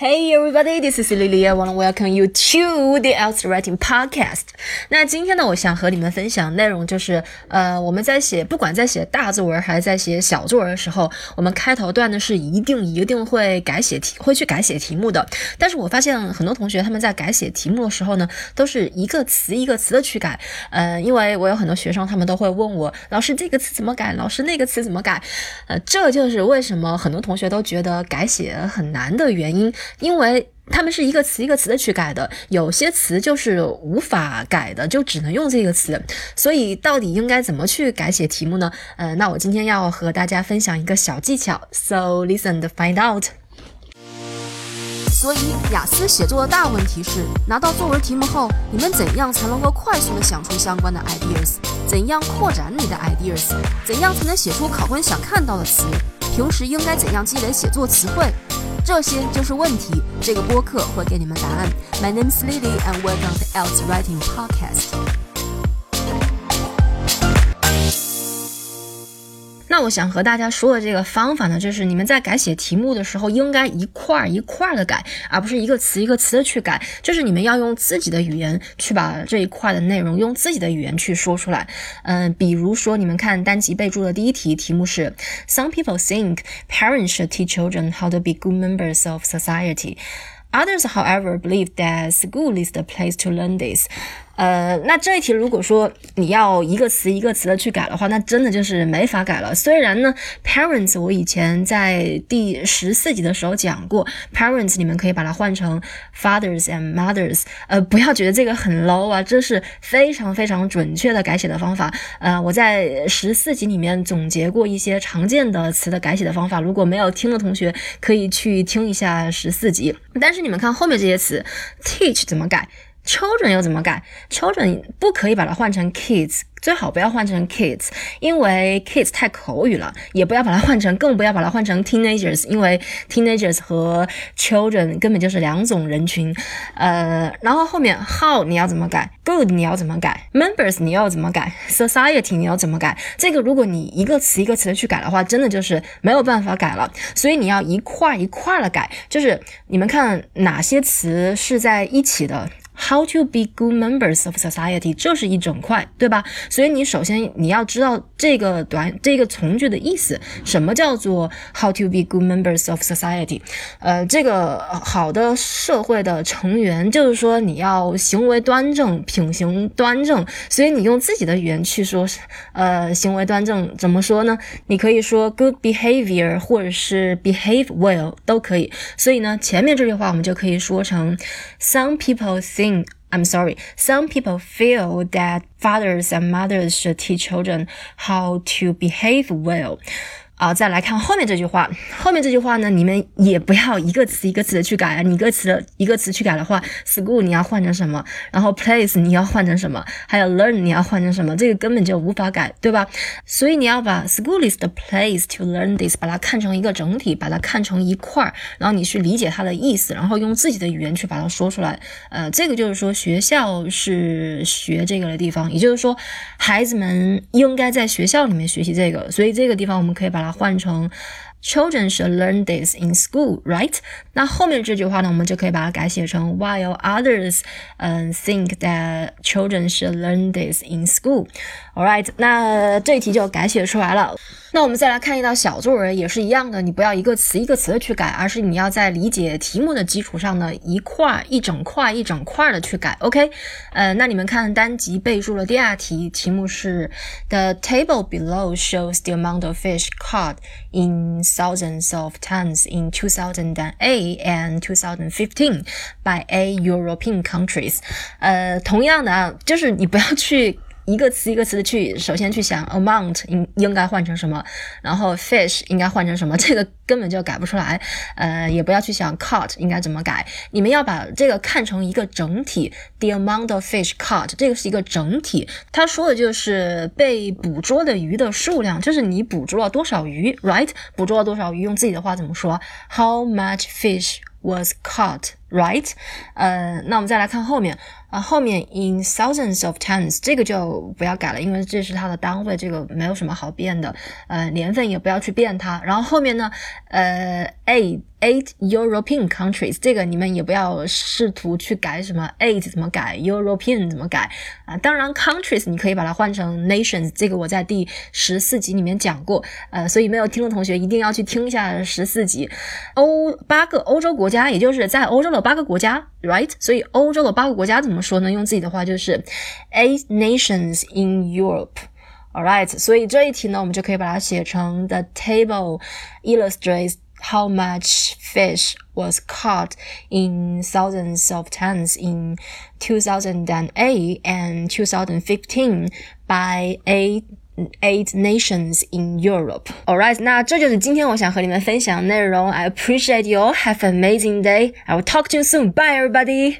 Hey everybody, this is Lily. I want to welcome you to the Else Writing Podcast. 那今天呢，我想和你们分享内容就是，呃，我们在写，不管在写大作文还是在写小作文的时候，我们开头段呢是一定一定会改写题，会去改写题目的。但是我发现很多同学他们在改写题目的时候呢，都是一个词一个词的去改。呃，因为我有很多学生，他们都会问我，老师这个词怎么改？老师那个词怎么改？呃，这就是为什么很多同学都觉得改写很难的原因。因为他们是一个词一个词的去改的，有些词就是无法改的，就只能用这个词。所以到底应该怎么去改写题目呢？呃，那我今天要和大家分享一个小技巧，So listen to find out。所以雅思写作的大问题是，拿到作文题目后，你们怎样才能够快速的想出相关的 ideas？怎样扩展你的 ideas？怎样才能写出考官想看到的词？平时应该怎样积累写作词汇？这些就是问题。这个播客会给你们答案。My name is Lily, and welcome to Else Writing Podcast. 那我想和大家说的这个方法呢，就是你们在改写题目的时候，应该一块儿一块儿的改，而不是一个词一个词的去改。就是你们要用自己的语言去把这一块的内容用自己的语言去说出来。嗯，比如说你们看单集备注的第一题，题目是 Some people think parents should teach children how to be good members of society. Others, however, believe that school is the place to learn this. 呃，那这一题如果说你要一个词一个词的去改的话，那真的就是没法改了。虽然呢，parents 我以前在第十四集的时候讲过，parents 你们可以把它换成 fathers and mothers。呃，不要觉得这个很 low 啊，这是非常非常准确的改写的方法。呃，我在十四集里面总结过一些常见的词的改写的方法，如果没有听的同学可以去听一下十四集。但是你们看后面这些词，teach 怎么改？children 又怎么改？children 不可以把它换成 kids。最好不要换成 kids，因为 kids 太口语了，也不要把它换成，更不要把它换成 teenagers，因为 teenagers 和 children 根本就是两种人群。呃，然后后面 how 你要怎么改，good 你要怎么改，members 你要怎么改，society 你要怎么改？这个如果你一个词一个词的去改的话，真的就是没有办法改了。所以你要一块一块的改，就是你们看哪些词是在一起的。How to be good members of society，这是一整块，对吧？所以你首先你要知道这个短这个从句的意思，什么叫做 How to be good members of society？呃，这个好的社会的成员，就是说你要行为端正，品行端正。所以你用自己的语言去说，呃，行为端正怎么说呢？你可以说 good behavior，或者是 behave well 都可以。所以呢，前面这句话我们就可以说成 Some people think I'm sorry. Some people feel that fathers and mothers should teach children how to behave well. 啊，再来看后面这句话。后面这句话呢，你们也不要一个词一个词的去改啊。你一个词一个词去改的话，school 你要换成什么？然后 place 你要换成什么？还有 learn 你要换成什么？这个根本就无法改，对吧？所以你要把 school is the place to learn this，把它看成一个整体，把它看成一块儿，然后你去理解它的意思，然后用自己的语言去把它说出来。呃，这个就是说学校是学这个的地方，也就是说孩子们应该在学校里面学习这个。所以这个地方我们可以把它。换成 Children should learn this in school, right？那后面这句话呢，我们就可以把它改写成 While others, 嗯 think that children should learn this in school. Alright，那这一题就改写出来了。 那我们再来看一道小作文，也是一样的，你不要一个词一个词的去改，而是你要在理解题目的基础上呢，一块一整块一整块的去改。OK，呃，那你们看单集备注了第二题，题目是 The table below shows the amount of fish caught in thousands of tons in 2008 and 2015 by a European countries。呃，同样的啊，就是你不要去。一个词一个词的去，首先去想 amount 应应该换成什么，然后 fish 应该换成什么，这个根本就改不出来。呃，也不要去想 caught 应该怎么改，你们要把这个看成一个整体。The amount of fish caught 这个是一个整体，他说的就是被捕捉的鱼的数量，就是你捕捉了多少鱼，right？捕捉了多少鱼，用自己的话怎么说？How much fish was caught right？呃，那我们再来看后面啊，后面 in thousands of tons 这个就不要改了，因为这是它的单位，这个没有什么好变的。呃，年份也不要去变它。然后后面呢，呃，eight eight European countries 这个你们也不要试图去改什么 eight 怎么改，European 怎么改啊？当然 countries 你可以把它换成 nations，这个我在第十四集里面讲过。呃，所以没有听的同学一定要去听一下十四集。欧八个欧洲国家，也就是在欧洲的八个国家，right？所以欧洲的八个国家怎么说呢？用自己的话就是 eight nations in Europe。Alright，所以这一题呢，我们就可以把它写成 The table illustrates how much fish was caught in thousands of tons in 2008 and 2015 by eight eight nations in Europe. Alright，那这就是今天我想和你们分享的内容。I appreciate you all. Have an amazing day. I will talk to you soon. Bye, everybody.